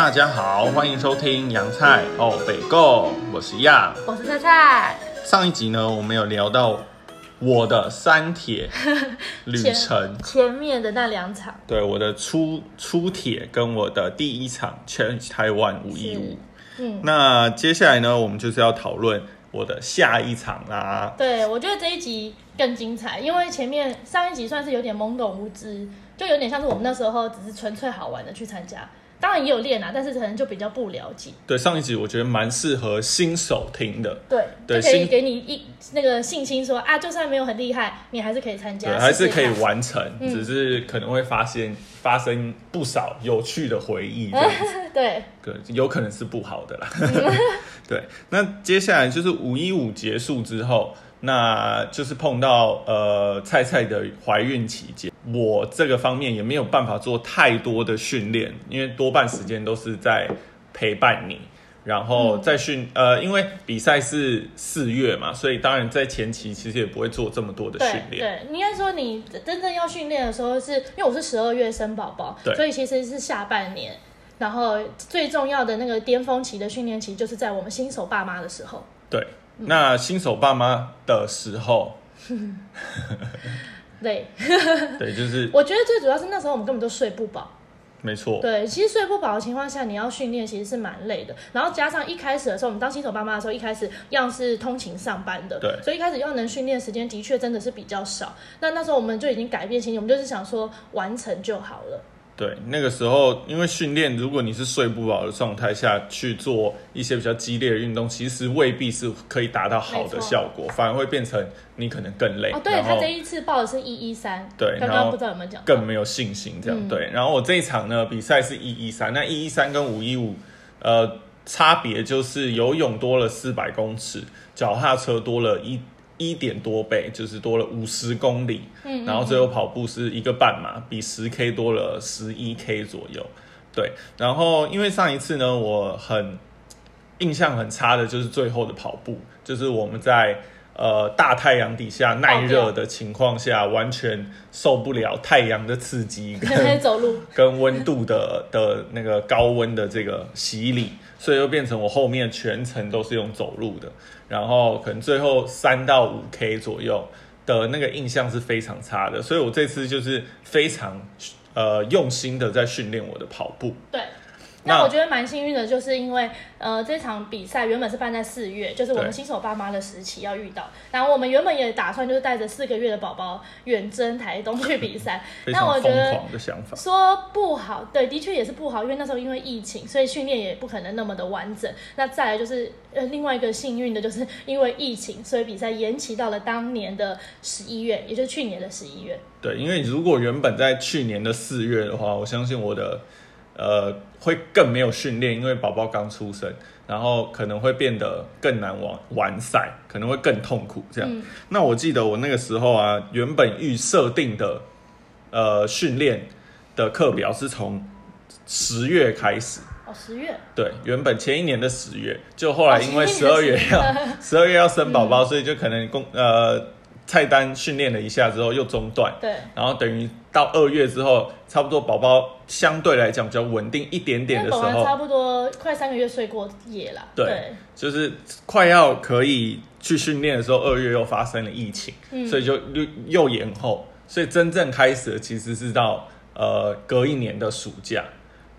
大家好，欢迎收听洋菜哦北购，我是亚。我是菜菜。上一集呢，我们有聊到我的三铁旅程，前面的那两场，对我的出出铁跟我的第一场全台湾五一五。嗯，那接下来呢，我们就是要讨论我的下一场啦。对，我觉得这一集更精彩，因为前面上一集算是有点懵懂无知，就有点像是我们那时候只是纯粹好玩的去参加。当然也有练啊，但是可能就比较不了解。对，上一集我觉得蛮适合新手听的。对，就可以给你一那个信心，说啊，就算没有很厉害，你还是可以参加，还是可以完成，只是可能会发现发生不少有趣的回忆。对，对，有可能是不好的啦。对，那接下来就是五一五结束之后。那就是碰到呃菜菜的怀孕期间，我这个方面也没有办法做太多的训练，因为多半时间都是在陪伴你，然后在训呃，因为比赛是四月嘛，所以当然在前期其实也不会做这么多的训练。对，应该说你真正要训练的时候，是因为我是十二月生宝宝，所以其实是下半年，然后最重要的那个巅峰期的训练期，就是在我们新手爸妈的时候。对。那新手爸妈的时候，累，对，就是我觉得最主要是那时候我们根本就睡不饱，没错，对，其实睡不饱的情况下，你要训练其实是蛮累的。然后加上一开始的时候，我们当新手爸妈的时候，一开始样是通勤上班的，对，所以一开始要能训练时间的确真的是比较少。那那时候我们就已经改变心情，我们就是想说完成就好了。对，那个时候因为训练，如果你是睡不饱的状态下去做一些比较激烈的运动，其实未必是可以达到好的效果，反而会变成你可能更累。哦，对他这一次报的是一一三，对，刚刚不知道有没有讲，更没有信心这样。对，然后我这一场呢比赛是一一三，那一一三跟五一五，呃，差别就是游泳多了四百公尺，脚踏车多了一。一点多倍，就是多了五十公里，嗯，然后最后跑步是一个半马，比十 K 多了十一 K 左右，对，然后因为上一次呢，我很印象很差的就是最后的跑步，就是我们在呃大太阳底下耐热的情况下，完全受不了太阳的刺激跟 走路跟温度的的那个高温的这个洗礼。所以又变成我后面全程都是用走路的，然后可能最后三到五 K 左右的那个印象是非常差的，所以我这次就是非常呃用心的在训练我的跑步。对。那我觉得蛮幸运的，就是因为呃这场比赛原本是办在四月，就是我们新手爸妈的时期要遇到。然后我们原本也打算就是带着四个月的宝宝远征台东去比赛。那我觉得说不好，对，的确也是不好，因为那时候因为疫情，所以训练也不可能那么的完整。那再来就是呃另外一个幸运的就是因为疫情，所以比赛延期到了当年的十一月，也就是去年的十一月。对，因为如果原本在去年的四月的话，我相信我的。呃，会更没有训练，因为宝宝刚出生，然后可能会变得更难玩完赛，可能会更痛苦。这样，那我记得我那个时候啊，原本预设定的呃训练的课表是从十月开始。哦，十月。对，原本前一年的十月，就后来因为十二月要 十二月要生宝宝，所以就可能公呃。菜单训练了一下之后又中断，对，然后等于到二月之后，差不多宝宝相对来讲比较稳定一点点的时候，差不多快三个月睡过夜了，对，就是快要可以去训练的时候，二月又发生了疫情，所以就又又延后，所以真正开始其实是到呃隔一年的暑假，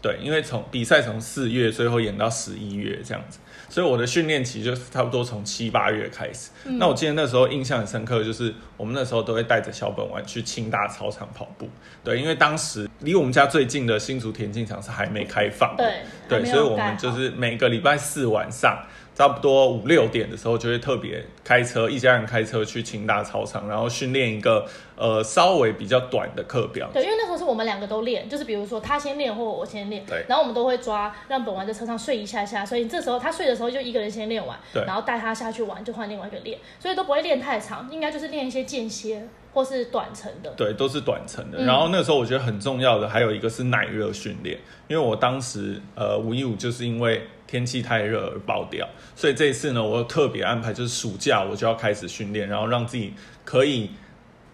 对，因为从比赛从四月最后演到十一月这样子。所以我的训练期就差不多从七八月开始。那我记得那时候印象很深刻，就是我们那时候都会带着小本丸去清大操场跑步。对，因为当时离我们家最近的新竹田径场是还没开放。对，对，所以我们就是每个礼拜四晚上。差不多五六点的时候，就会特别开车，一家人开车去清大操场，然后训练一个呃稍微比较短的课表。对，因为那时候是我们两个都练，就是比如说他先练或我先练，对。然后我们都会抓让本丸在车上睡一下下，所以这时候他睡的时候就一个人先练完，对。然后带他下去玩，就换另外一个练，所以都不会练太长，应该就是练一些间歇或是短程的。对，都是短程的。然后那时候我觉得很重要的还有一个是耐热训练，因为我当时呃五一五就是因为。天气太热而爆掉，所以这一次呢，我特别安排，就是暑假我就要开始训练，然后让自己可以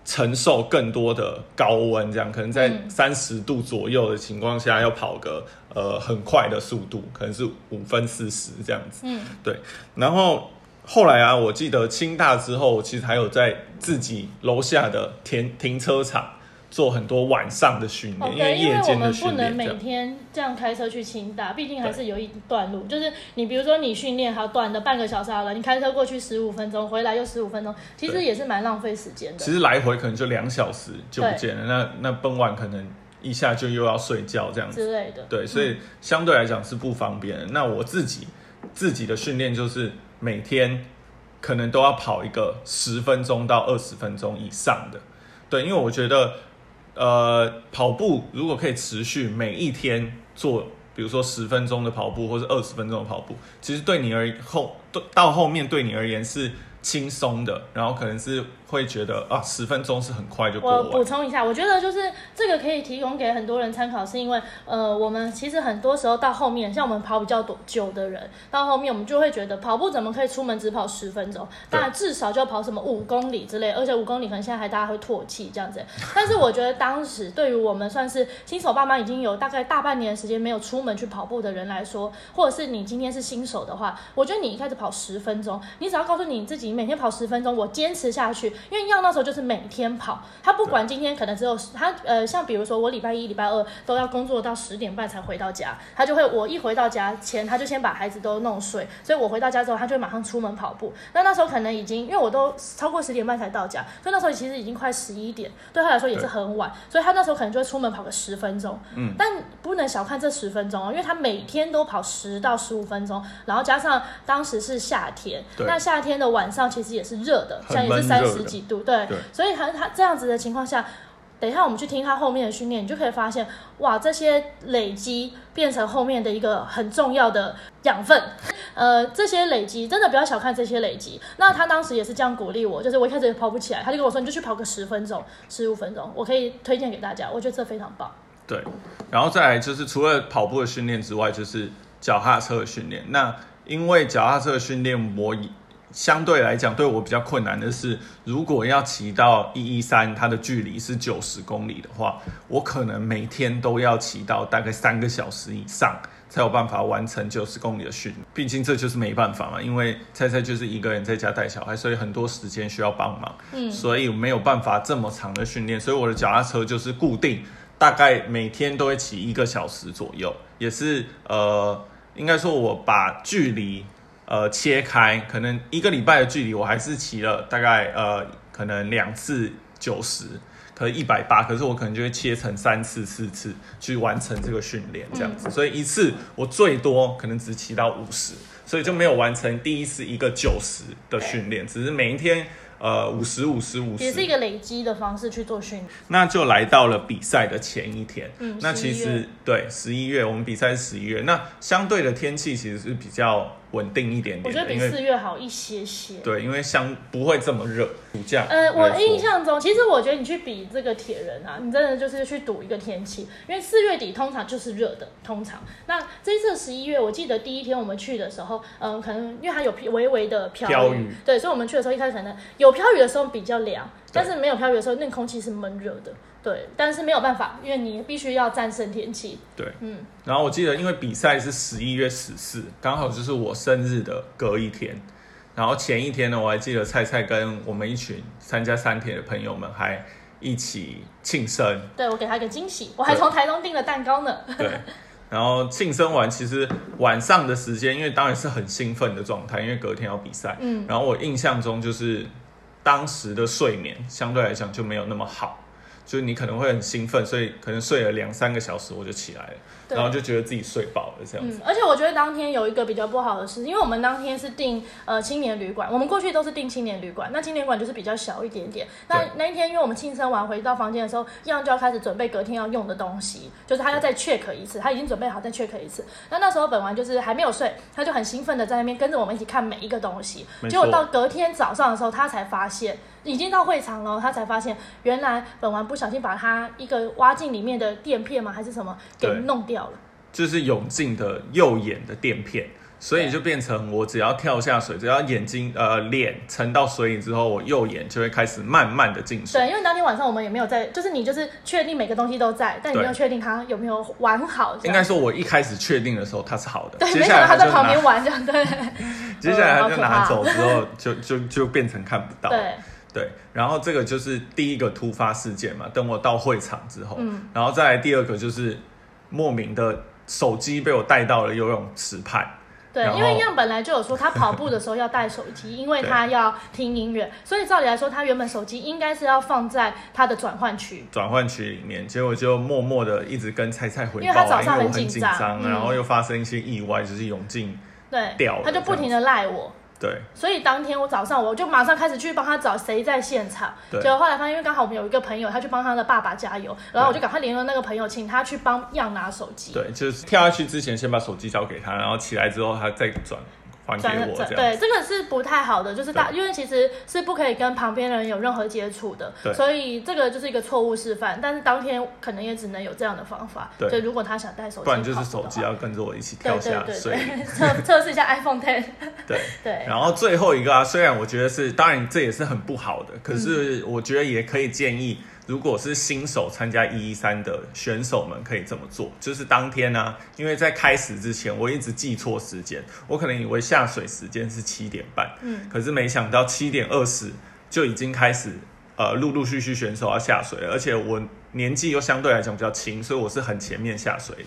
承受更多的高温，这样可能在三十度左右的情况下要跑个呃很快的速度，可能是五分四十这样子。嗯，对。然后后来啊，我记得清大之后，其实还有在自己楼下的停停车场做很多晚上的训哦，练，因为我们不间的训能每。天这样开车去清大，毕竟还是有一段路。就是你比如说你训练好短的半个小时好了，你开车过去十五分钟，回来又十五分钟，其实也是蛮浪费时间的。其实来回可能就两小时就不见了，那那傍晚可能一下就又要睡觉这样子。之类的，对，所以相对来讲是不方便的。那我自己自己的训练就是每天可能都要跑一个十分钟到二十分钟以上的。对，因为我觉得呃跑步如果可以持续每一天做，比如说十分钟的跑步或者二十分钟的跑步，其实对你而后到后面对你而言是轻松的，然后可能是会觉得啊十分钟是很快就过我。补充一下，我觉得就是这个可以提供给很多人参考，是因为呃，我们其实很多时候到后面，像我们跑比较多久的人，到后面我们就会觉得跑步怎么可以出门只跑十分钟？那至少就要跑什么五公里之类，而且五公里可能现在还大家会唾弃这样子。但是我觉得当时对于我们算是新手爸妈，已经有大概大半年的时间没有出门去跑步的人来说，或者是你今天是新手的话，我觉得你一开始跑十分钟，你只要告诉你自己每天跑十分钟，我坚持下去，因为要那时候就是每天跑，他不管今天可能只有他呃，像比如说我礼拜一、礼拜二都要工作到十点半才回到家，他就会我一回到家前，他就先把孩子都弄睡，所以我回到家之后，他就会马上出门跑步。那那时候可能已经因为我都超过十点半才到家，所以那时候其实已经快十一点，对他来说也是很晚，所以他那时候可能就会出门跑个十分钟。嗯，但不能小看这十分钟哦，因为他每天都跑十到十五分钟，然后加上当时是夏天，那夏天的晚上其实也是热的，像也是三十几度，对，对所以他他这样子的情况下。等一下，我们去听他后面的训练，你就可以发现，哇，这些累积变成后面的一个很重要的养分。呃，这些累积真的不要小看这些累积。那他当时也是这样鼓励我，就是我一开始也跑不起来，他就跟我说，你就去跑个十分钟、十五分钟，我可以推荐给大家，我觉得这非常棒。对，然后再来就是除了跑步的训练之外，就是脚踏车的训练。那因为脚踏车的训练，我以相对来讲对我比较困难的是，如果要骑到一一三，它的距离是九十公里的话，我可能每天都要骑到大概三个小时以上。才有办法完成九十公里的训练，毕竟这就是没办法嘛，因为菜菜就是一个人在家带小孩，所以很多时间需要帮忙，嗯，所以没有办法这么长的训练，所以我的脚踏车就是固定，大概每天都会骑一个小时左右，也是呃，应该说我把距离呃切开，可能一个礼拜的距离我还是骑了大概呃可能两次九十。可能一百八，可是我可能就会切成三次、四次去完成这个训练，这样子。所以一次我最多可能只骑到五十，所以就没有完成第一次一个九十的训练，只是每一天呃五十、五十、五十，也是一个累积的方式去做训练。那就来到了比赛的前一天。嗯那其11月实对十一月，我们比赛是十一月，那相对的天气其实是比较稳定一点点，我觉得比四月好一些些。对，因为相不会这么热，暑假呃，我印象中，其实我觉得你去比这个铁人啊，你真的就是去赌一个天气，因为四月底通常就是热的，通常。那这一次十一月，我记得第一天我们去的时候，嗯、可能因为它有微微的飘飘雨对，所以我们去的时候一开始可能有飘雨的时候比较凉，但是没有飘雨的时候，那个空气是闷热的。对，但是没有办法，因为你必须要战胜天气。对，嗯，然后我记得，因为比赛是十一月十四，刚好就是我生日的隔一天。然后前一天呢，我还记得菜菜跟我们一群参加三铁的朋友们还一起庆生，对我给他一个惊喜，我还从台东订了蛋糕呢。对。然后庆生完，其实晚上的时间，因为当然是很兴奋的状态，因为隔天要比赛。嗯，然后我印象中就是当时的睡眠相对来讲就没有那么好，就是你可能会很兴奋，所以可能睡了两三个小时我就起来了，然后就觉得自己睡饱了这样子。嗯，而且我觉得当天有一个比较不好的事，因为我们当天是订呃青年旅馆，我们过去都是订青年旅馆，那青年馆就是比较小一点点。那那一天，因为我们庆生完回到房间的时候，一样就要开始准备隔天要用的东西，就是他要再 check 一次，他已经准备好再 check 一次。那那时候本丸就是还没有睡，他就很兴奋的在那边跟着我们一起看每一个东西。结果到隔天早上的时候，他才发现已经到会场了，他才发现原来本丸不小心把他一个挖镜里面的垫片吗还是什么给弄掉了。就是泳镜的右眼的垫片，所以就变成我只要跳下水，只要眼睛呃脸沉到水里之后，我右眼就会开始慢慢的进水。对，因为当天晚上我们也没有在，就是你就是确定每个东西都在，但你没有对确定它有没有完好。应该说，我一开始确定的时候它是好的，对，接没想到他在旁边玩这样，对 接下来他就拿走之后，就就就变成看不到。对，对，然后这个就是第一个突发事件嘛。等我到会场之后，嗯然后再来第二个就是莫名的手机被我带到了游泳池畔。对因为样本来就有说他跑步的时候要带手机，因为他要听音乐，所以照理来说，他原本手机应该是要放在他的转换区。转换区里面，结果就默默的一直跟菜菜回因为他早上很紧紧张张，嗯然后又发生一些意外，就是泳镜对掉了，他就不停的赖我，对所以当天我早上我就马上开始去帮他找谁在现场。对结果后来发现，因为刚好我们有一个朋友，他去帮他的爸爸加油，然后我就赶快联络那个朋友，请他去帮样拿手机。对，就是跳下去之前先把手机交给他，然后起来之后他再转还给转我这样。对，这个是不太好的，就是大，因为其实是不可以跟旁边人有任何接触的对，所以这个就是一个错误示范。但是当天可能也只能有这样的方法，对。所以如果他想带手机，不然就是手机要跟着我一起跳下对对测测试一下 iPhone Ten，对，对，然后最后一个啊，虽然我觉得是，当然这也是很不好的，可嗯。是我觉得也可以建议，如果是新手参加一一三的选手们可以这么做，就是当天呢、因为在开始之前我一直记错时间，我可能以为下水时间是七点半，嗯，可是没想到七点二十就已经开始，呃，陆陆续续选手要下水了，而且我年纪又相对来讲比较轻，所以我是很前面下水的。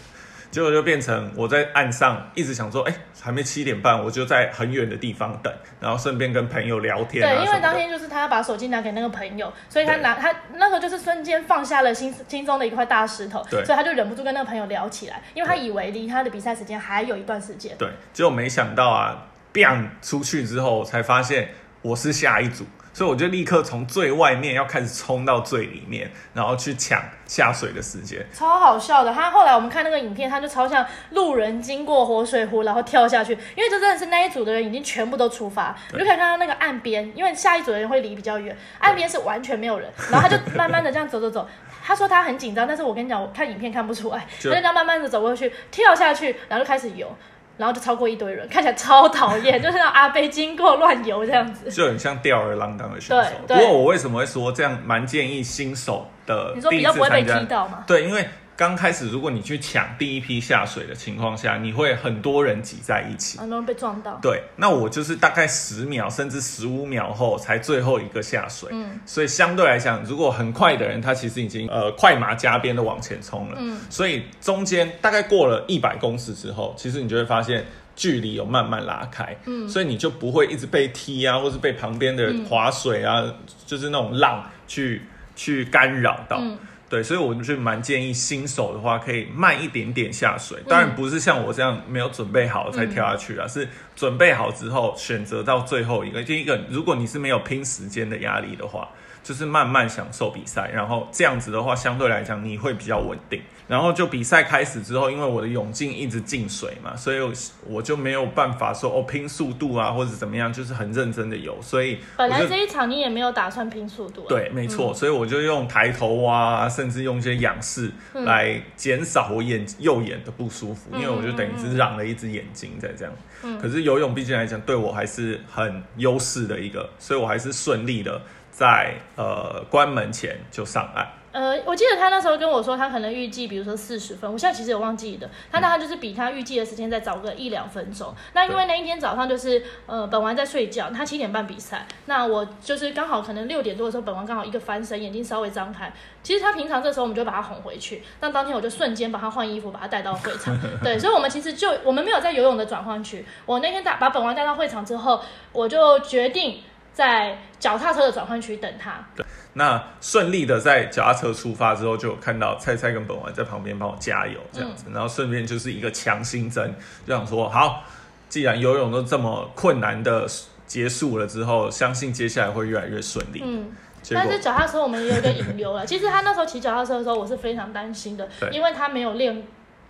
结果就变成我在岸上一直想说，哎、还没七点半，我就在很远的地方等，然后顺便跟朋友聊天啊对，因为。当天就是他要把手机拿给那个朋友，所以他拿他那个就是瞬间放下了心心中的一块大石头，对所以他就忍不住跟那个朋友聊起来，因为他以为离他的比赛时间还有一段时间。对，结果没想到啊，biang 出去之后才发现我是下一组，所以我就立刻从最外面要开始冲到最里面，然后去抢下水的时间。超好笑的，他后来我们看那个影片，他就超像路人经过活水湖，然后跳下去，因为这真的是那一组的人已经全部都出发，你就可以看到那个岸边，因为下一组的人会离比较远，岸边是完全没有人，然后他就慢慢的这样走走走。他说他很紧张，但是我跟你讲，我看影片看不出来，他就就这样慢慢的走过去，跳下去，然后就开始游，然后就超过一堆人，看起来超讨厌，就是阿贝经过乱游这样子。就很像吊儿郎当的选手。不过我为什么会说这样蛮建议新手的你说比较不会被踢到吗？对，因为刚开始如果你去抢第一批下水的情况下，你会很多人挤在一起。很多人被撞到。对，那我就是大概十秒甚至十五秒后才最后一个下水，嗯，所以相对来讲，如果很快的人，他其实已经呃快马加鞭的往前冲了，嗯，所以中间大概过了一百公尺之后，其实你就会发现距离有慢慢拉开，嗯。所以你就不会一直被踢啊，或是被旁边的嗯。划水啊，就是那种浪去去干扰到，嗯对，所以我就蛮建议新手的话，可以慢一点点下水。当然不是像我这样没有准备好才跳下去啊，是准备好之后选择到最后一个。就一个，如果你是没有拼时间的压力的话，就是慢慢享受比赛，然后这样子的话，相对来讲你会比较稳定。然后就比赛开始之后，因为我的泳镜一直进水嘛，所以我我就没有办法说哦拼速度啊或者怎么样，就是很认真的游。所以本来这一场你也没有打算拼速度、啊，对，没错，所以我就用抬头蛙、啊，甚至用一些仰视嗯来减少我眼右眼的不舒服，嗯因为我就等于是让了一只眼睛在这样。嗯可是游泳毕竟来讲，对我还是很优势的一个，所以我还是顺利的在呃关门前就上岸。呃，我记得他那时候跟我说，他可能预计，比如说四十分，我现在其实有忘记的，他那他就是比他预计的时间再早个一两分钟。那因为那一天早上就是呃本王在睡觉，他七点半比赛，那我就是刚好可能六点多的时候，本王刚好一个翻身，眼睛稍微张开。其实他平常这时候我们就把他哄回去，但当天我就瞬间把他换衣服，把他带到会场。对，所以我们其实就我们没有在游泳的转换区。我那天带把本王带到会场之后，我就决定在脚踏车的转换区等他。对那顺利的在脚踏车出发之后，就有看到菜菜跟本丸在旁边帮我加油这样子，嗯然后顺便就是一个强心针，就想说好，既然游泳都这么困难的结束了之后，相信接下来会越来越顺利。嗯。但是脚踏车我们也有一个引流了。其实他那时候骑脚踏车的时候，我是非常担心的，因为他没有练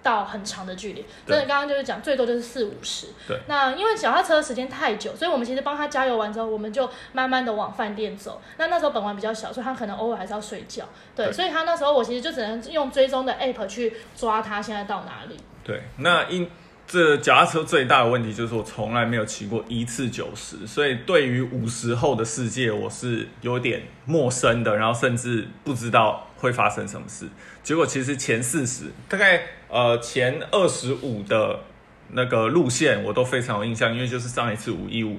到很长的距离。真的，刚刚就是讲最多就是四五十。对。那因为脚踏车的时间太久，所以我们其实帮他加油完之后，我们就慢慢的往饭店走。那那时候本丸比较小，所以他可能偶尔还是要睡觉。对。对所以他那时候我其实就只能用追踪的 app 去抓他现在到哪里。对，那因这脚踏车最大的问题就是我从来没有骑过一次九十，所以对于五十后的世界我是有点陌生的，然后甚至不知道会发生什么事。结果其实前四十，大概呃前二十五的那个路线我都非常有印象，因为就是上一次五一五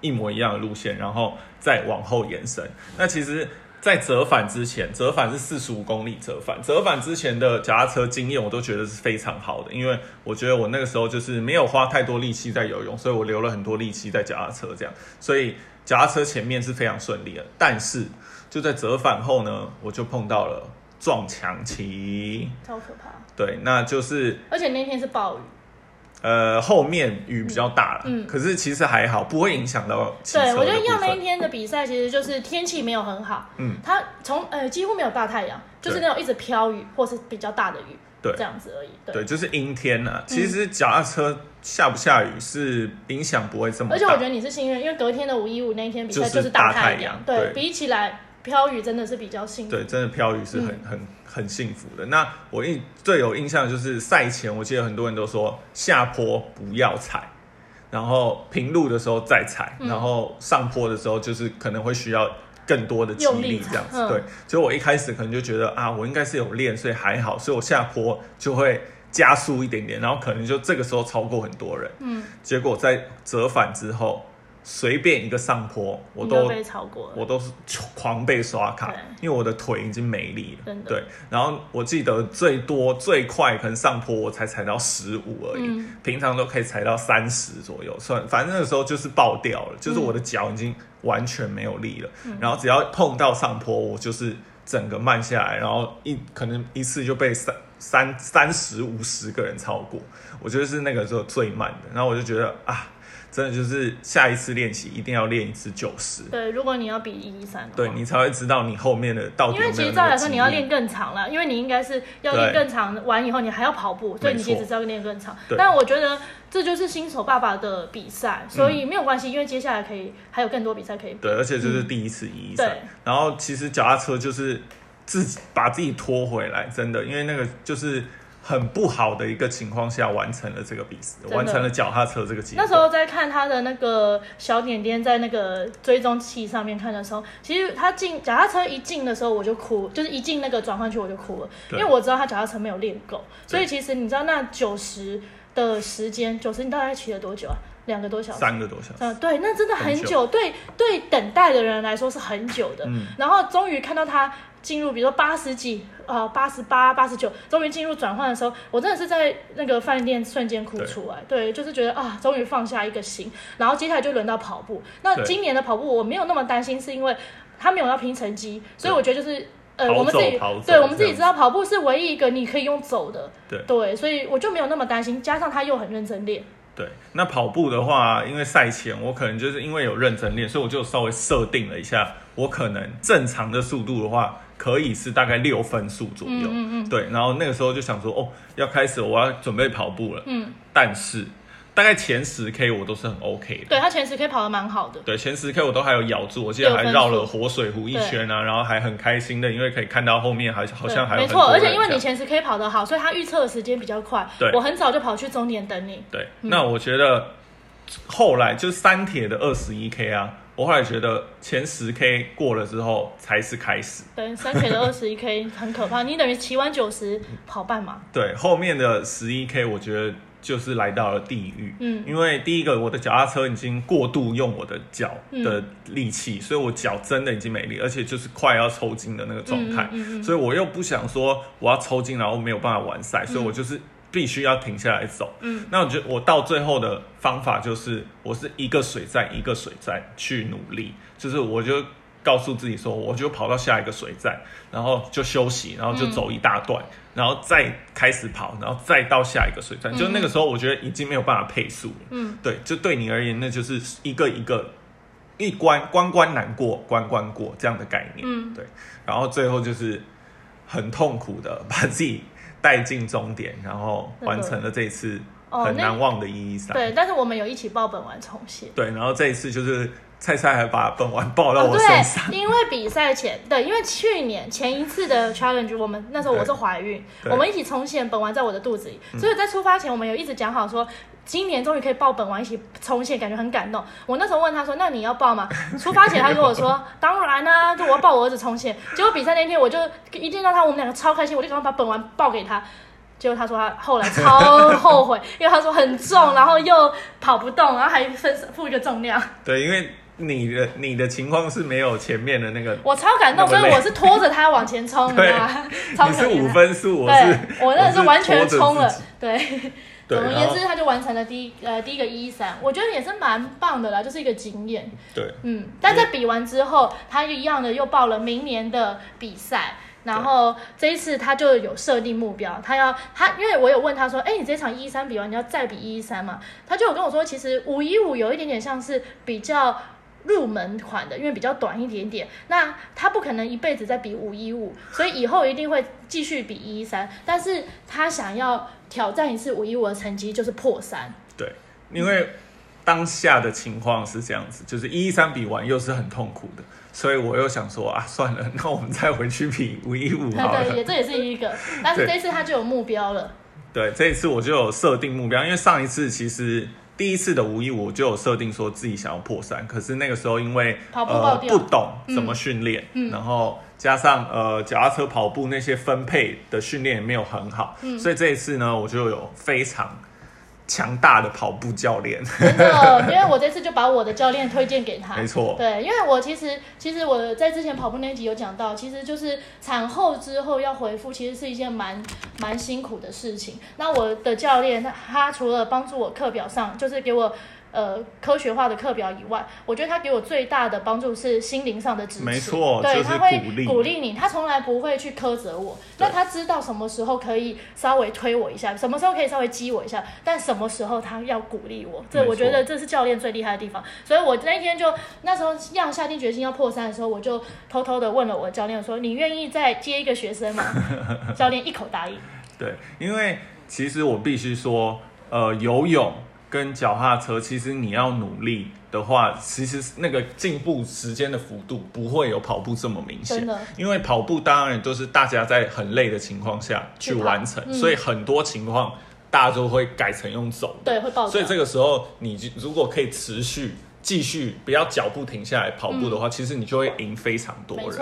一模一样的路线，然后再往后延伸。那其实。在折返之前，折返是四十五公里折返。折返之前的脚踏车经验，我都觉得是非常好的，因为我觉得我那个时候就是没有花太多力气在游泳，所以我留了很多力气在脚踏车这样，所以脚踏车前面是非常顺利的。但是就在折返后呢，我就碰到了撞墙期，超可怕。对，那就是，而且那天是暴雨。呃，后面雨比较大了，嗯，可是其实还好，不会影响到。对，我觉得要那一天的比赛，其实就是天气没有很好，嗯，它从呃几乎没有大太阳，就是那种一直飘雨或是比较大的雨，对，这样子而已。对，就是阴天呐。其实脚踏车下不下雨是影响不会这么。而且我觉得你是幸运，因为隔天的五一五那一天比赛就是大太阳，对比起来。飘雨真的是比较幸福，对，真的飘雨是很很很幸福的。那我印最有印象就是赛前，我记得很多人都说下坡不要踩，然后平路的时候再踩，然后上坡的时候就是可能会需要更多的肌力这样子。对，所以我一开始可能就觉得啊，我应该是有练，所以还好，所以我下坡就会加速一点点，然后可能就这个时候超过很多人。嗯，结果在折返之后。随便一个上坡，我都我都是狂被刷卡，因为我的腿已经没力了。对，然后我记得最多最快可能上坡我才踩到十五而已，平常都可以踩到三十左右。算反正那个时候就是爆掉了，就是我的脚已经完全没有力了。然后只要碰到上坡，我就是整个慢下来，然后一可能一次就被三三三十五十个人超过，我觉得是那个时候最慢的。然后我就觉得啊。真的就是下一次练习一定要练一次九十。对，如果你要比一一三，对你才会知道你后面的到底。因为其实照来说你要练更长了，因为你应该是要练更长，完以后你还要跑步，所以你其实是要练更长。但我觉得这就是新手爸爸的比赛，所以没有关系，因为接下来可以还有更多比赛可以。对，而且这是第一次一一三。然后其实脚踏车就是自己把自己拖回来，真的，因为那个就是。很不好的一个情况下完成了这个比赛，完成了脚踏车这个节。那时候在看他的那个小点点在那个追踪器上面看的时候，其实他进脚踏车一进的时候我就哭，就是一进那个转换区我就哭了，因为我知道他脚踏车没有练够，所以其实你知道那九十的时间，九十你大概骑了多久啊？两个多小时，三个多小时。嗯，对，那真的很久，对对，等待的人来说是很久的。嗯，然后终于看到他。进入，比如说八十几，呃，八十八、八十九，终于进入转换的时候，我真的是在那个饭店瞬间哭出来。对，就是觉得啊，终于放下一个心。然后接下来就轮到跑步。那今年的跑步我没有那么担心，是因为他没有要拼成绩，所以我觉得就是呃，我们自己对我们自己知道跑步是唯一一个你可以用走的。对对，所以我就没有那么担心。加上他又很认真练。对，那跑步的话，因为赛前我可能就是因为有认真练，所以我就稍微设定了一下，我可能正常的速度的话。可以是大概六分速左右，嗯嗯对，然后那个时候就想说，哦，要开始，我要准备跑步了，嗯，但是大概前十 K 我都是很 OK 的，对他前十 K 跑的蛮好的，对，前十 K 我都还有咬住，我记得还绕了活水湖一圈啊，然后还很开心的，因为可以看到后面还好像还有没错，而且因为你前十 K 跑得好，所以他预测的时间比较快，对，我很早就跑去终点等你，对，那我觉得后来就三铁的二十一 K 啊。我后来觉得前十 K 过了之后才是开始，对，三 K 的二十一 K 很可怕，你等于骑完九十跑半马。对，后面的十一 K 我觉得就是来到了地狱，嗯，因为第一个我的脚踏车已经过度用我的脚的力气，所以我脚真的已经没力，而且就是快要抽筋的那个状态，所以我又不想说我要抽筋然后没有办法完赛，所以我就是。必须要停下来走。嗯，那我觉得我到最后的方法就是，我是一个水站一个水站去努力，就是我就告诉自己说，我就跑到下一个水站，然后就休息，然后就走一大段，然后再开始跑，然后再到下一个水站。就那个时候，我觉得已经没有办法配速了。嗯，对，就对你而言，那就是一个一个一关关关难过关关过这样的概念。嗯，对，然后最后就是很痛苦的把自己。带进终点，然后完成了这一次很难忘的一一三。对，但是我们有一起报本完重写。对，然后这一次就是菜菜还把本丸抱到哦，我身上，对，因为比赛前，对，因为去年前一次的 challenge，我们那时候我是怀孕，我们一起冲线，本丸在我的肚子里，所以在出发前我们有一直讲好说。今年终于可以抱本丸一起冲线，感觉很感动。我那时候问他说：“那你要抱吗？” 出发前他跟我说：“当然啦、就我要抱我儿子冲线。”结果比赛那天我就一见到他，我们两个超开心，我就赶快把本丸抱给他。结果他说他后来超后悔，因为他说很重，然后又跑不动，然后还分负一个重量。对，因为你的你的情况是没有前面的那个，我超感动，所以我是拖着他往前冲，你知道吗？超你是五。分数，我是对，我那是完全冲了对总而言之，他就完成了第一呃第一个一三，我觉得也是蛮棒的啦，就是一个经验。对，嗯，但在比完之后，他就一样的又报了明年的比赛。然后这一次他就有设定目标，他要他，因为我有问他说，哎，你这场一三比完，你要再比一三嘛？他就有跟我说，其实五一五有一点点像是比较入门款的，因为比较短一点点。那他不可能一辈子在比五一五，所以以后一定会继续比一一三。但是他想要挑战一次五一五的成绩，就是破三。对，因为当下的情况是这样子，就是一一三比完又是很痛苦的，所以我又想说啊，算了，那我们再回去比五一五好 对，了。也这也是一个，但是对这一次他就有目标了。对，这一次我就有设定目标，因为上一次其实第一次的五一我就有设定说自己想要破三，可是那个时候因为呃不懂怎么训练，嗯。然后加上呃脚踏车跑步那些分配的训练也没有很好，嗯。所以这一次呢我就有非常强大的跑步教练，真的，因为我这次就把我的教练推荐给他。没错对，因为我其实其实我在之前跑步那集有讲到，其实就是产后之后要恢复，其实是一件蛮蛮辛苦的事情。那我的教练他他除了帮助我课表上，就是给我。呃，科学化的课表以外，我觉得他给我最大的帮助是心灵上的支持。没错对，他会鼓励你，他从来不会去苛责我。那他知道什么时候可以稍微推我一下，什么时候可以稍微激我一下，但什么时候他要鼓励我，这我觉得这是教练最厉害的地方。所以我那一天就那时候要下定决心要破三的时候，我就偷偷的问了我的教练说：“你愿意再接一个学生吗？” 教练一口答应。对，因为其实我必须说，呃，游泳跟脚踏车，其实你要努力的话，其实那个进步时间的幅度不会有跑步这么明显。因为跑步当然都是大家在很累的情况下去完成，嗯所以很多情况大家都会改成用走的。对，会爆。所以这个时候，你就如果可以持续继续不要脚步停下来跑步的话，其实你就会赢非常多人。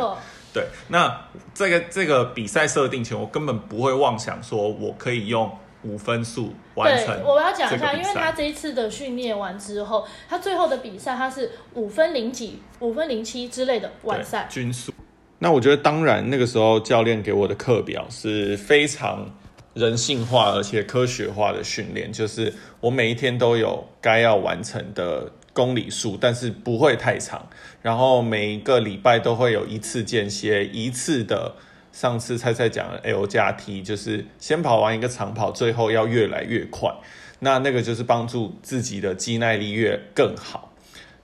对，那这个这个比赛设定前，我根本不会妄想说我可以用五分数完对成。，我要讲一下，因为他这一次的训练完之后，他最后的比赛他是五分零几、五分零七之类的完赛。均速。那我觉得，当然那个时候教练给我的课表是非常人性化而且科学化的训练，就是我每一天都有该要完成的公里数，但是不会太长。然后每一个礼拜都会有一次间歇，一次的。上次菜菜讲的 L 加 T，就是先跑完一个长跑，最后要越来越快。那那个就是帮助自己的肌耐力越更好。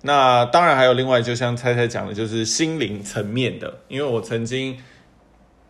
那当然还有另外，就像菜菜讲的，就是心灵层面的，因为我曾经，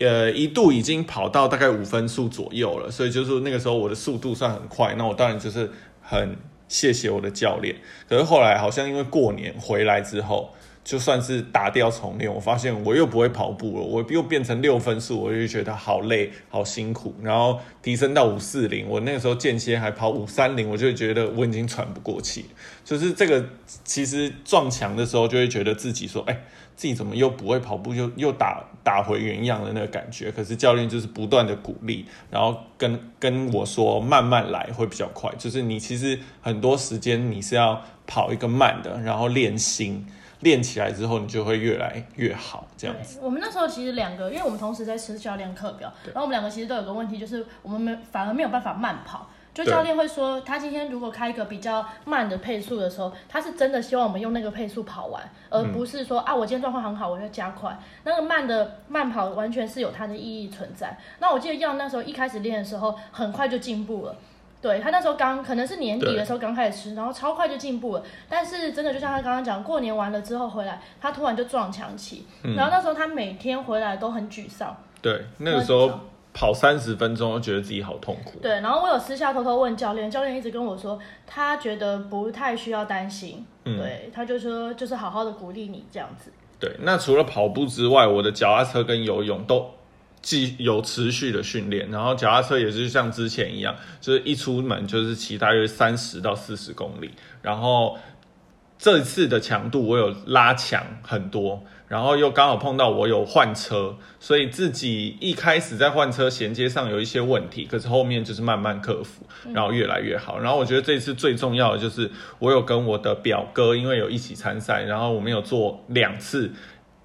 呃，一度已经跑到大概五分速左右了，所以就是那个时候我的速度算很快，那我当然就是很谢谢我的教练。可是后来好像因为过年回来之后，就算是打掉重练，我发现我又不会跑步了，我又变成六分速，我就觉得好累、好辛苦。然后提升到五四零，我那个时候间歇还跑五三零，我就觉得我已经喘不过气。就是这个，其实撞墙的时候就会觉得自己说，哎，自己怎么又不会跑步，又又打打回原样的那个感觉。可是教练就是不断的鼓励，然后跟跟我说慢慢来会比较快。就是你其实很多时间你是要跑一个慢的，然后练心。练起来之后，你就会越来越好，这样子。我们那时候其实两个，因为我们同时在吃教练课表，然后我们两个其实都有个问题，就是我们没反而没有办法慢跑。就教练会说，他今天如果开一个比较慢的配速的时候，他是真的希望我们用那个配速跑完，而不是说、啊，我今天状况很好，我要加快。那个慢的慢跑完全是有它的意义存在。那我记得耀那时候一开始练的时候，很快就进步了。对他那时候刚可能是年底的时候刚开始吃，然后超快就进步了。但是真的就像他刚刚讲，过年完了之后回来，他突然就撞墙期，然后那时候他每天回来都很沮丧。对，那个时候跑三十分钟，都觉得自己好痛苦。对，然后我有私下偷偷问教练，教练一直跟我说，他觉得不太需要担心。嗯对，他就说就是好好的鼓励你这样子。对，那除了跑步之外，我的脚踏车跟游泳都既有持续的训练，然后脚踏车也是像之前一样，就是一出门就是骑大约三十到四十公里，然后这次的强度我有拉强很多，然后又刚好碰到我有换车，所以自己一开始在换车衔接上有一些问题，可是后面就是慢慢克服，然后越来越好。然后我觉得这次最重要的就是我有跟我的表哥，因为有一起参赛，然后我们有做两次。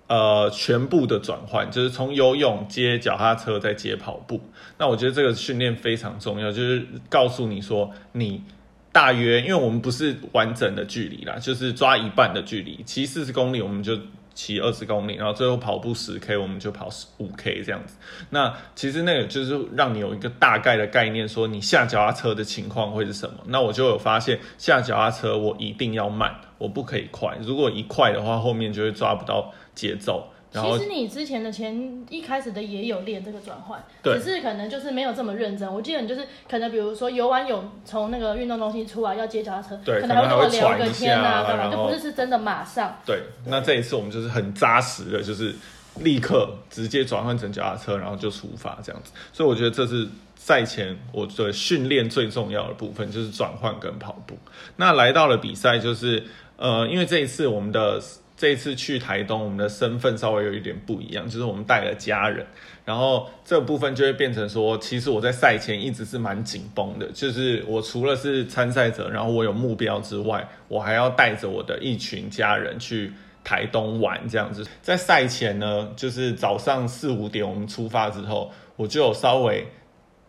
呃，全部的转换就是从游泳接脚踏车再接跑步。那我觉得这个训练非常重要，就是告诉你说你大约，因为我们不是完整的距离啦，就是抓一半的距离，骑四十公里我们就骑二十公里，然后最后跑步十 K 我们就跑十五 K 这样子。那其实那个就是让你有一个大概的概念，说你下脚踏车的情况会是什么。那我就有发现，下脚踏车我一定要慢，我不可以快。如果一快的话，后面就会抓不到节奏。然后其实你之前的前一开始的也有练这个转换，对只是可能就是没有这么认真。我记得你就是可能比如说游完泳从那个运动中心出来要接脚踏车，对可能还会跟我聊个天啊，干然就不是是真的马上。对，那这一次我们就是很扎实的，就是立刻直接转换成脚踏车，然后就出发这样子。所以我觉得这是赛前我的训练最重要的部分，就是转换跟跑步。那来到了比赛，就是呃，因为这一次我们的这次去台东，我们的身份稍微有一点不一样，就是我们带了家人，然后这部分就会变成说，其实我在赛前一直是蛮紧绷的，就是我除了是参赛者，然后我有目标之外，我还要带着我的一群家人去。台东玩这样子，在赛前呢，就是早上四五点我们出发之后，我就有稍微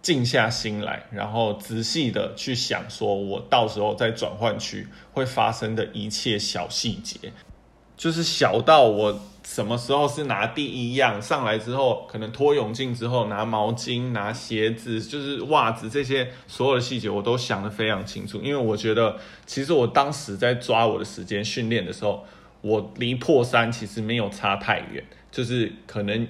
静下心来，然后仔细的去想，说我到时候在转换区会发生的一切小细节，就是小到我什么时候是拿第一样上来之后，可能脱泳镜之后拿毛巾、拿鞋子，就是袜子这些所有的细节，我都想得非常清楚。因为我觉得，其实我当时在抓我的时间训练的时候，我离破三其实没有差太远，就是可能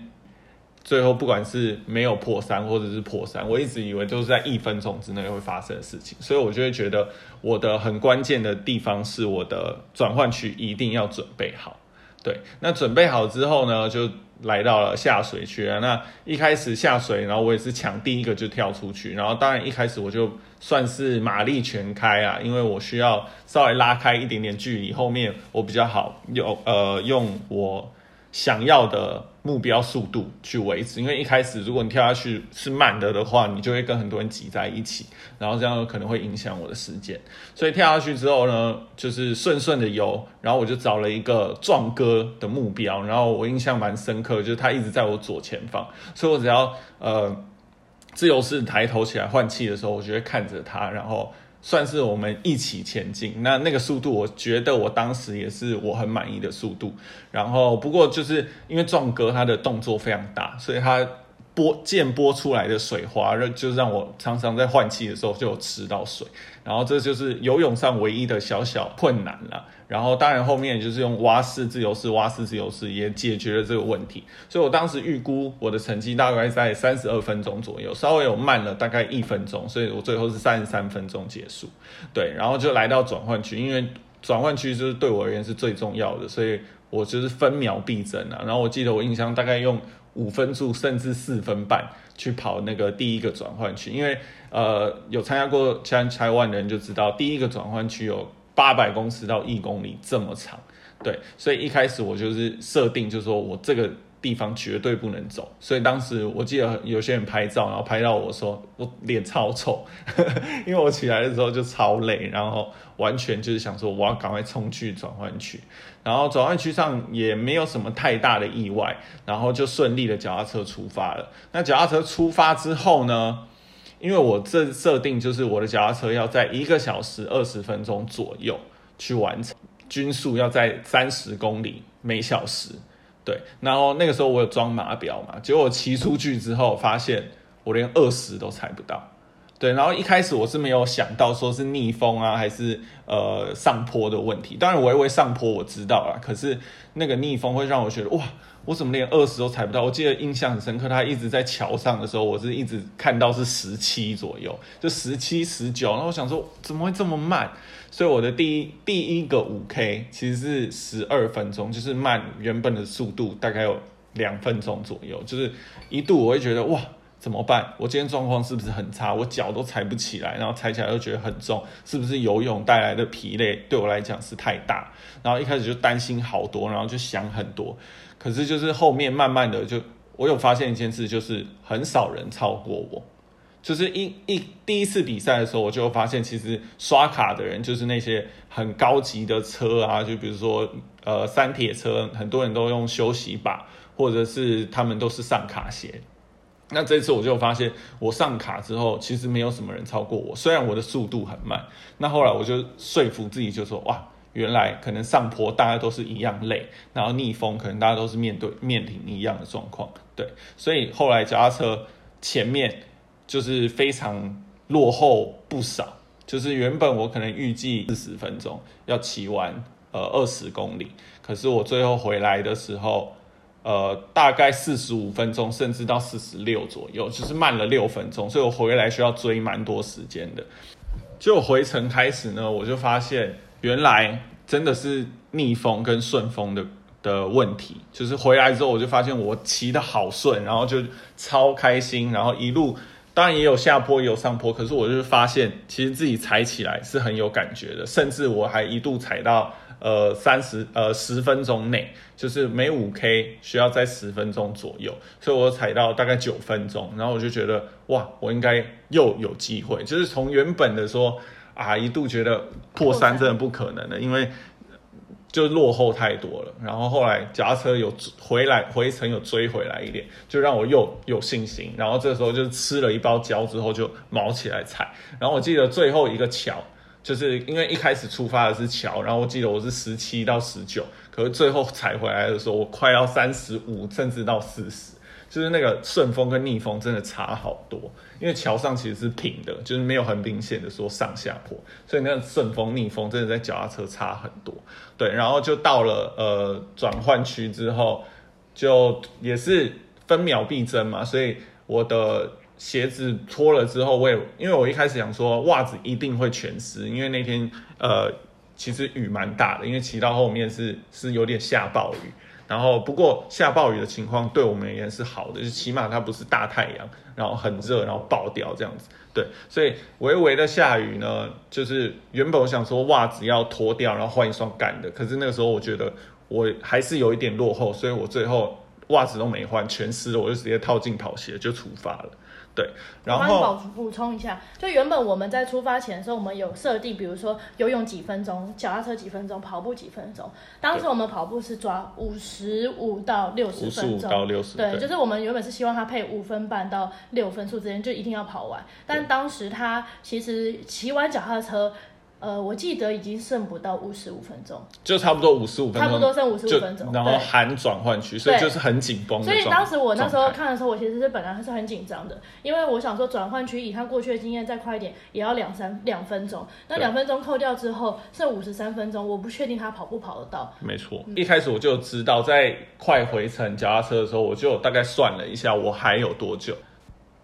最后不管是没有破三或者是破三，我一直以为都是在一分钟之内会发生的事情，所以我就会觉得我的很关键的地方是我的转换区一定要准备好。对，那准备好之后呢，就来到了下水区。那一开始下水，然后我也是抢第一个就跳出去，然后当然一开始我就算是马力全开啊，因为我需要稍微拉开一点点距离，后面我比较好有呃用我想要的目标速度去维持，因为一开始如果你跳下去是慢的的话，你就会跟很多人挤在一起，然后这样可能会影响我的时间。所以跳下去之后呢，就是顺顺的游，然后我就找了一个壮哥的目标，然后我印象蛮深刻，就是他一直在我左前方，所以我只要呃自由式抬头起来换气的时候，我就会看着他，然后。算是我们一起前进，那那个速度，我觉得我当时也是我很满意的速度。然后不过就是因为壮哥他的动作非常大，所以他波溅波出来的水花，让就让我常常在换气的时候就有吃到水。然后这就是游泳上唯一的小小困难了。然后当然后面就是用蛙式、自由式、蛙式、自由式也解决了这个问题。所以我当时预估我的成绩大概在三十二分钟左右，稍微有慢了大概一分钟，所以我最后是三十三分钟结束。对，然后就来到转换区，因为转换区就是对我而言是最重要的，所以我就是分秒必争啊。然后我记得我印象大概用五分柱甚至四分半去跑那个第一个转换区，因为呃有参加过像台湾的人就知道，第一个转换区有八百公尺到一公里这么长，对，所以一开始我就是设定，就是说我这个地方绝对不能走，所以当时我记得有些人拍照，然后拍到我说我脸超丑，因为我起来的时候就超累，然后完全就是想说我要赶快冲去转换区，然后转换区上也没有什么太大的意外，然后就顺利的脚踏车出发了。那脚踏车出发之后呢？因为我这设定就是我的脚踏车要在一个小时二十分钟左右去完成，均速要在三十公里每小时。对，然后那个时候我有装码表嘛，结果我骑出去之后发现我连二十都踩不到，对，然后一开始我是没有想到说是逆风啊，还是呃上坡的问题。当然，我以为上坡我知道了，可是那个逆风会让我觉得哇，我怎么连二十都踩不到？我记得印象很深刻，他一直在桥上的时候，我是一直看到是十七左右，就十七、十九。然后我想说怎么会这么慢？所以我的第一第一个五 K 其实是十二分钟，就是慢原本的速度大概有两分钟左右。就是一度我会觉得哇。怎么办？我今天状况是不是很差？我脚都踩不起来，然后踩起来又觉得很重，是不是游泳带来的疲累对我来讲是太大？然后一开始就担心好多，然后就想很多。可是就是后面慢慢的就，我有发现一件事，就是很少人超过我。就是一一第一次比赛的时候，我就发现其实刷卡的人就是那些很高级的车啊，就比如说呃三铁车，很多人都用休息把，或者是他们都是上卡鞋。那这次我就发现，我上卡之后，其实没有什么人超过我。虽然我的速度很慢，那后来我就说服自己，就说哇，原来可能上坡大家都是一样累，然后逆风可能大家都是面对面临一样的状况。对，所以后来脚踏车前面就是非常落后不少，就是原本我可能预计四十分钟要骑完呃二十公里，可是我最后回来的时候。呃，大概四十五分钟，甚至到四十六左右，就是慢了六分钟，所以我回来需要追蛮多时间的。就回程开始呢，我就发现原来真的是逆风跟顺风的的问题。就是回来之后，我就发现我骑的好顺，然后就超开心，然后一路当然也有下坡也有上坡，可是我就发现其实自己踩起来是很有感觉的，甚至我还一度踩到。呃，三十呃十分钟内，就是每五 K 需要在十分钟左右，所以我踩到大概九分钟，然后我就觉得哇，我应该又有机会。就是从原本的说啊，一度觉得破三真的不可能的，因为就落后太多了。然后后来夹车有回来回程有追回来一点，就让我又有信心。然后这时候就吃了一包胶之后就毛起来踩。然后我记得最后一个桥。就是因为一开始出发的是桥，然后我记得我是十七到十九，可是最后踩回来的时候，我快要三十五，甚至到四十，就是那个顺风跟逆风真的差好多。因为桥上其实是平的，就是没有很明显的说上下坡，所以那个顺风逆风真的在脚踏车差很多。对，然后就到了呃转换区之后，就也是分秒必争嘛，所以我的。鞋子脱了之后，我也因为我一开始想说袜子一定会全湿，因为那天呃其实雨蛮大的，因为骑到后面是是有点下暴雨，然后不过下暴雨的情况对我们而言是好的，就起码它不是大太阳，然后很热，然后爆掉这样子，对，所以微微的下雨呢，就是原本我想说袜子要脱掉，然后换一双干的，可是那个时候我觉得我还是有一点落后，所以我最后袜子都没换，全湿了，我就直接套进跑鞋就出发了。对，然后补补充一下，就原本我们在出发前的时候，我们有设定，比如说游泳几分钟，脚踏车几分钟，跑步几分钟。当时我们跑步是抓五十五到六十分钟，到六十，对，就是我们原本是希望他配五分半到六分数之间，就一定要跑完。但当时他其实骑完脚踏车。呃，我记得已经剩不到五十五分钟，就差不多五十五分钟，差不多剩五十五分钟，然后含转换区，所以就是很紧绷。所以当时我那时候看的时候，我其实是本来是很紧张的，因为我想说转换区以他过去的经验再快一点，也要两三两分钟。那两分钟扣掉之后，剩五十三分钟，我不确定他跑不跑得到。没错，一开始我就知道，在快回程脚踏车的时候，我就大概算了一下，我还有多久？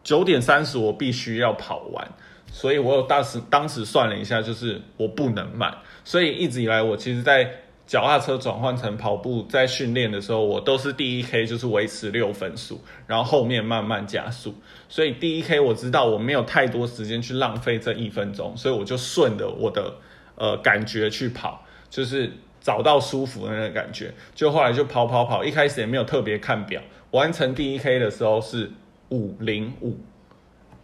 九点三十，我必须要跑完。所以，我有当时当时算了一下，就是我不能慢。所以一直以来，我其实，在脚踏车转换成跑步，在训练的时候，我都是第一 K 就是维持六分速，然后后面慢慢加速。所以第一 K 我知道我没有太多时间去浪费这一分钟，所以我就顺着我的呃感觉去跑，就是找到舒服的那个感觉。就后来就跑跑跑，一开始也没有特别看表，完成第一 K 的时候是五零五，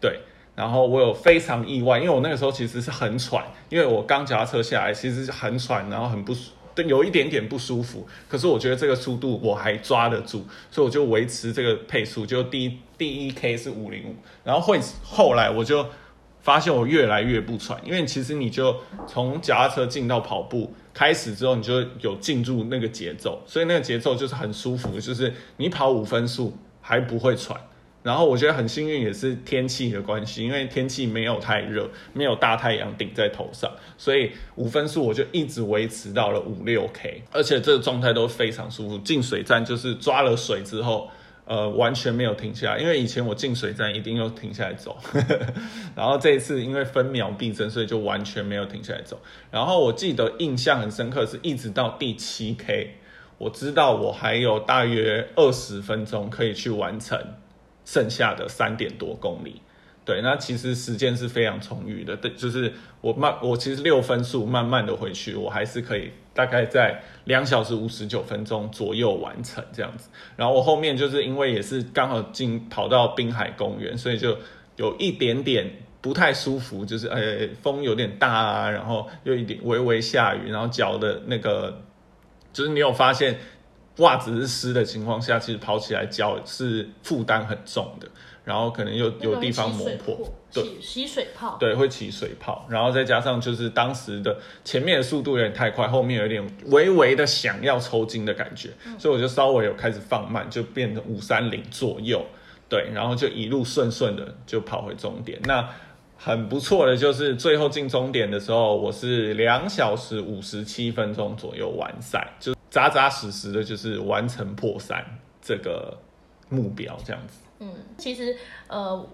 对。然后我有非常意外，因为我那个时候其实是很喘，因为我刚脚踏车下来，其实很喘，然后很不舒，有一点点不舒服。可是我觉得这个速度我还抓得住，所以我就维持这个配速，就第一第一 K 是五零五。然后会后来我就发现我越来越不喘，因为其实你就从脚踏车进到跑步开始之后，你就有进入那个节奏，所以那个节奏就是很舒服，就是你跑五分速还不会喘。然后我觉得很幸运，也是天气的关系，因为天气没有太热，没有大太阳顶在头上，所以五分速我就一直维持到了五六 K，而且这个状态都非常舒服。进水站就是抓了水之后。呃，完全没有停下来，因为以前我进水站一定要停下来走，然后这一次因为分秒必争，所以就完全没有停下来走。然后我记得印象很深刻，是一直到第七 K，我知道我还有大约二十分钟可以去完成剩下的三点多公里。对，那其实时间是非常充裕的。对，就是我慢，我其实六分速慢慢的回去，我还是可以大概在两小时五十九分钟左右完成这样子。然后我后面就是因为也是刚好进跑到滨海公园，所以就有一点点不太舒服，就是呃风有点大啊，然后又一点微微下雨，然后脚的那个就是你有发现袜子是湿的情况下，其实跑起来脚是负担很重的。然后可能又有地方磨破，对，起水泡，对，会起水泡。然后再加上就是当时的前面的速度有点太快，后面有点微微的想要抽筋的感觉，所以我就稍微有开始放慢，就变成五三零左右，对，然后就一路顺顺的就跑回终点。那很不错的就是最后进终点的时候，我是两小时五十七分钟左右完赛，就扎扎实实的就是完成破三这个目标，这样子。嗯，其实呃，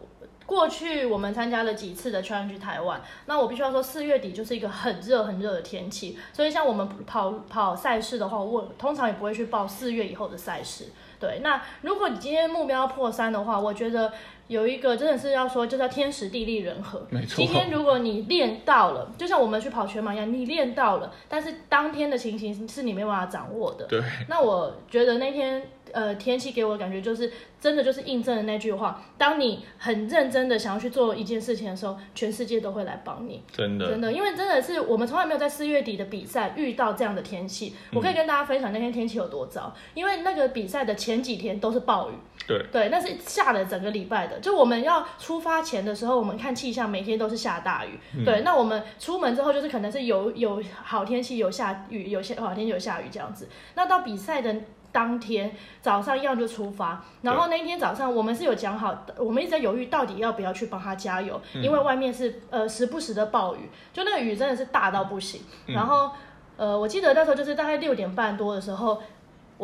过去我们参加了几次的 challenge 台湾，那我必须要说，四月底就是一个很热很热的天气，所以像我们跑跑赛事的话，我通常也不会去报四月以后的赛事。对，那如果你今天目标破三的话，我觉得有一个真的是要说，就叫天时地利人和。没错。今天如果你练到了，就像我们去跑全马一样，你练到了，但是当天的情形是你没办法掌握的。对。那我觉得那天。呃，天气给我的感觉就是真的就是印证了那句话：，当你很认真的想要去做一件事情的时候，全世界都会来帮你。真的，真的，因为真的是我们从来没有在四月底的比赛遇到这样的天气。我可以跟大家分享那天天气有多糟，因为那个比赛的前几天都是暴雨。对，对，那是下了整个礼拜的。就我们要出发前的时候，我们看气象，每天都是下大雨。对，那我们出门之后就是可能是有有好天气，有下雨，有些好天气有下雨这样子。那到比赛的。当天早上一样就出发，然后那一天早上我们是有讲好，我们一直在犹豫到底要不要去帮他加油，因为外面是呃时不时的暴雨，就那个雨真的是大到不行。然后呃我记得那时候就是大概六点半多的时候。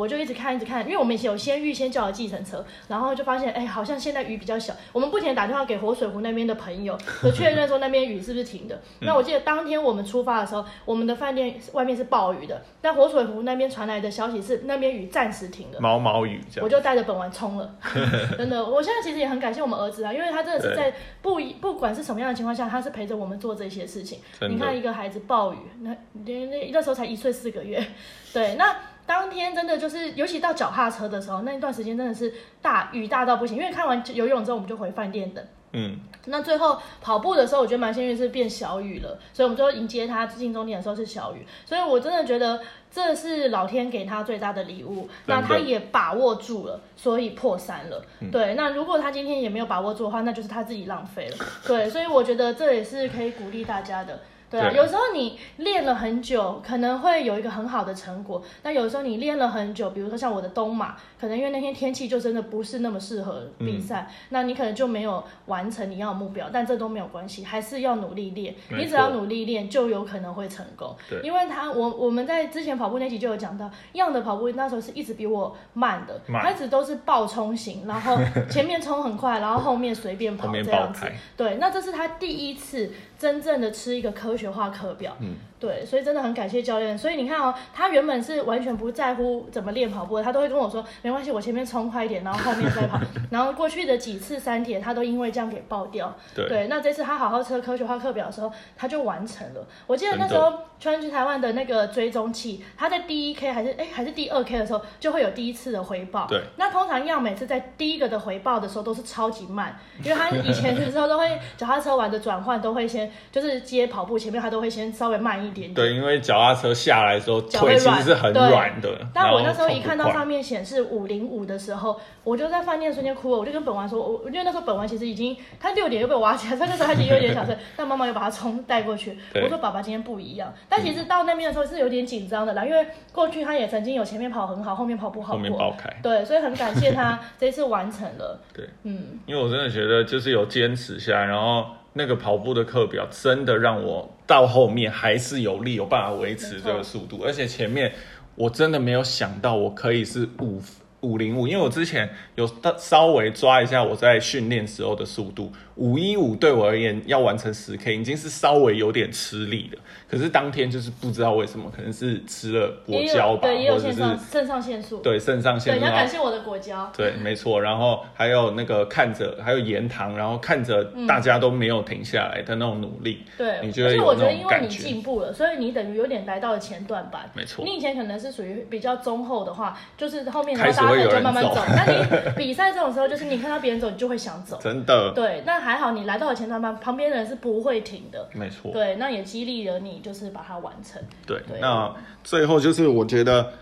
我就一直看，一直看，因为我们以前有先预先叫了计程车，然后就发现，哎，好像现在雨比较小。我们不停打电话给活水湖那边的朋友，就确认说那边雨是不是停的。那我记得当天我们出发的时候，我们的饭店外面是暴雨的，但活水湖那边传来的消息是那边雨暂时停了，毛毛雨这样。我就带着本丸冲了，真的。我现在其实也很感谢我们儿子啊，因为他真的是在不不管是什么样的情况下，他是陪着我们做这些事情。你看一个孩子暴雨，那那那那时候才一岁四个月，对，那。当天真的就是，尤其到脚踏车的时候，那一段时间真的是大雨大到不行。因为看完游泳之后，我们就回饭店等。嗯，那最后跑步的时候，我觉得蛮幸运是变小雨了，所以我们最后迎接他进终点的时候是小雨。所以我真的觉得这是老天给他最大的礼物。那他也把握住了，所以破三了。对，那如果他今天也没有把握住的话，那就是他自己浪费了。对，所以我觉得这也是可以鼓励大家的。对啊，有时候你练了很久，可能会有一个很好的成果。那有时候你练了很久，比如说像我的东马，可能因为那天天气就真的不是那么适合比赛，那你可能就没有完成你要的目标。但这都没有关系，还是要努力练。你只要努力练，就有可能会成功。对，因为他我我们在之前跑步那集就有讲到，样的跑步那时候是一直比我慢的，他一直都是爆冲型，然后前面冲很快，然后后面随便跑这样子。对，那这是他第一次。真正的吃一个科学化课表。对，所以真的很感谢教练。所以你看哦，他原本是完全不在乎怎么练跑步的，他都会跟我说没关系，我前面冲快一点，然后后面再跑。然后过去的几次三铁，他都因为这样给爆掉。对，那这次他好好车科学化课表的时候，他就完成了。我记得那时候 穿去台湾的那个追踪器，他在第一 K 还是哎还是第二 K 的时候，就会有第一次的回报。对，那通常要每次在第一个的回报的时候都是超级慢，因为他以前的时候都会脚踏车玩的转换都会先就是接跑步前前面，他都会先稍微慢一点点。对，因为脚踏车下来的时候腿其实是很对软的。但我那时候一看到上面显示五零五的时候，我就在饭店瞬间哭了。我就跟本丸说，我因为那时候本丸其实已经他六点又被我挖起来，所以那时候他其实有点想睡，但妈妈又把他冲带过去。我说爸爸今天不一样，但其实到那边的时候是有点紧张的啦，因为过去他也曾经有前面跑很好，后面跑不好后面开。对，所以很感谢他 这次完成了。对，嗯，因为我真的觉得就是有坚持下来，然后那个跑步的课表真的让我到后面还是有力，有办法维持这个速度，而且前面我真的没有想到我可以是五五零五，因为我之前有大稍微抓一下我在训练时候的速度，五一五对我而言要完成十 K 已经是稍微有点吃力的，可是当天就是不知道为什么，可能是吃了果胶吧，对，也有或者是肾上肾上腺素。对肾上腺，素，要感谢我的果胶。对，没错。然后还有那个看着，还有盐糖，然后看着大家都没有停下来的那种努力，对，你觉得而且我觉得因为你？进步了，所以你等于有点来到了前段班。没错你以前可能是属于比较中后的话，就是后面然开后大家就慢慢走走。那你比赛这种时候，就是你看到别人走，你就会想走。真的，对，那还好你来到了前段班，旁边的人是不会停的。没错。对，那也激励了你，就是把它完成。对对那最后就是我觉得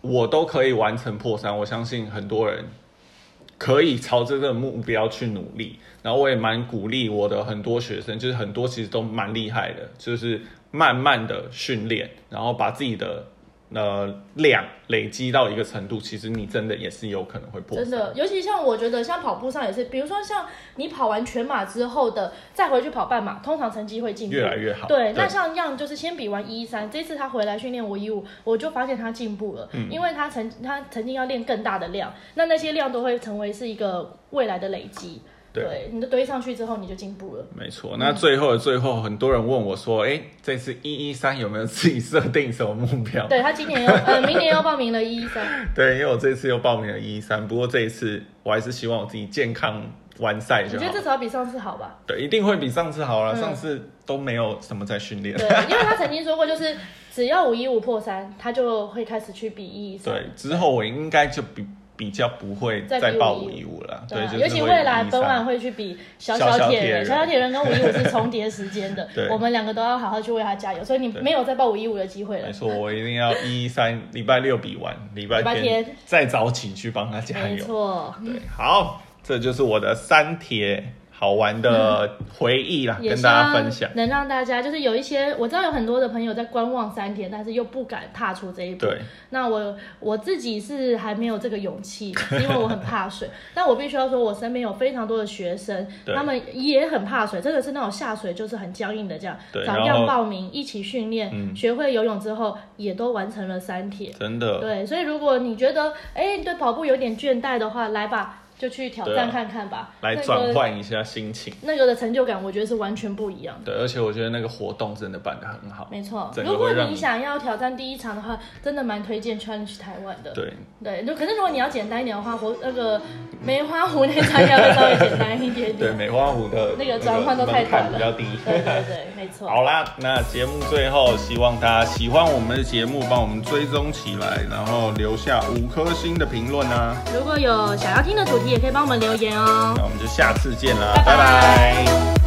我都可以完成破三，我相信很多人可以朝这个目标去努力。然后我也蛮鼓励我的很多学生，就是很多其实都蛮厉害的，就是慢慢的训练，然后把自己的呃量累积到一个程度，其实你真的也是有可能会破。真的，尤其像我觉得，像跑步上也是，比如说像你跑完全马之后的，再回去跑半马，通常成绩会进步越来越好。对，那像样就是先比完一三，这次他回来训练五一五，我就发现他进步了，嗯因为他曾他曾经要练更大的量，那那些量都会成为是一个未来的累积。对你都堆上去之后，你就进步了。没错，那最后的最后，很多人问我说：“哎、这次一一三有没有自己设定什么目标？”对他今年又 呃，明年又报名了一一三，对，因为我这次又报名了一一三，不过这一次我还是希望我自己健康完赛就好我觉得。至少比上次好吧？对，一定会比上次好了。嗯上次都没有什么在训练。对，因为他曾经说过，就是只要五一五破三，他就会开始去比一一三。对，之后我应该就比比较不会再报515五一五了。对啊，就是尤其未来本晚会去比小小小铁人，小小铁人跟五一五是重叠时间的对，我们两个都要好好去为他加油，所以你对没有再报五一五的机会了没。错，我一定要一一三礼拜六比完，礼拜天天再早起去帮他加没油。错，对，好，这就是我的三铁好玩的回忆啦，也希跟大家望分享。能让大家就是有一些我知道有很多的朋友在观望三天，但是又不敢踏出这一步。对，那我我自己是还没有这个勇气，是 因为我很怕水。但我必须要说，我身边有非常多的学生，他们也很怕水，真的是那种下水就是很僵硬的这样，早对然后样报名一起训练，嗯学会游泳之后也都完成了三铁。真的，对，所以如果你觉得哎对跑步有点倦怠的话，来吧，就去挑战看看吧。来转换一下心情。那个的成就感，我觉得是完全不一样的。对，而且我觉得那个活动真的办得很好。没错，如果你你想要挑战第一场的话，真的蛮推荐 Challenge 台湾的。对，对，就可是如果你要简单一点的话，活那个梅花湖那场应该会稍微简单一点点对，梅花湖的那个转换都太门槛短了比较低。对对对，没错。好啦，那节目最后希望大家喜欢我们的节目，帮我们追踪起来，然后留下五颗星的评论啊。如果有想要听的主题，也可以帮我们留言哦。那我们就下次见啦，拜拜拜拜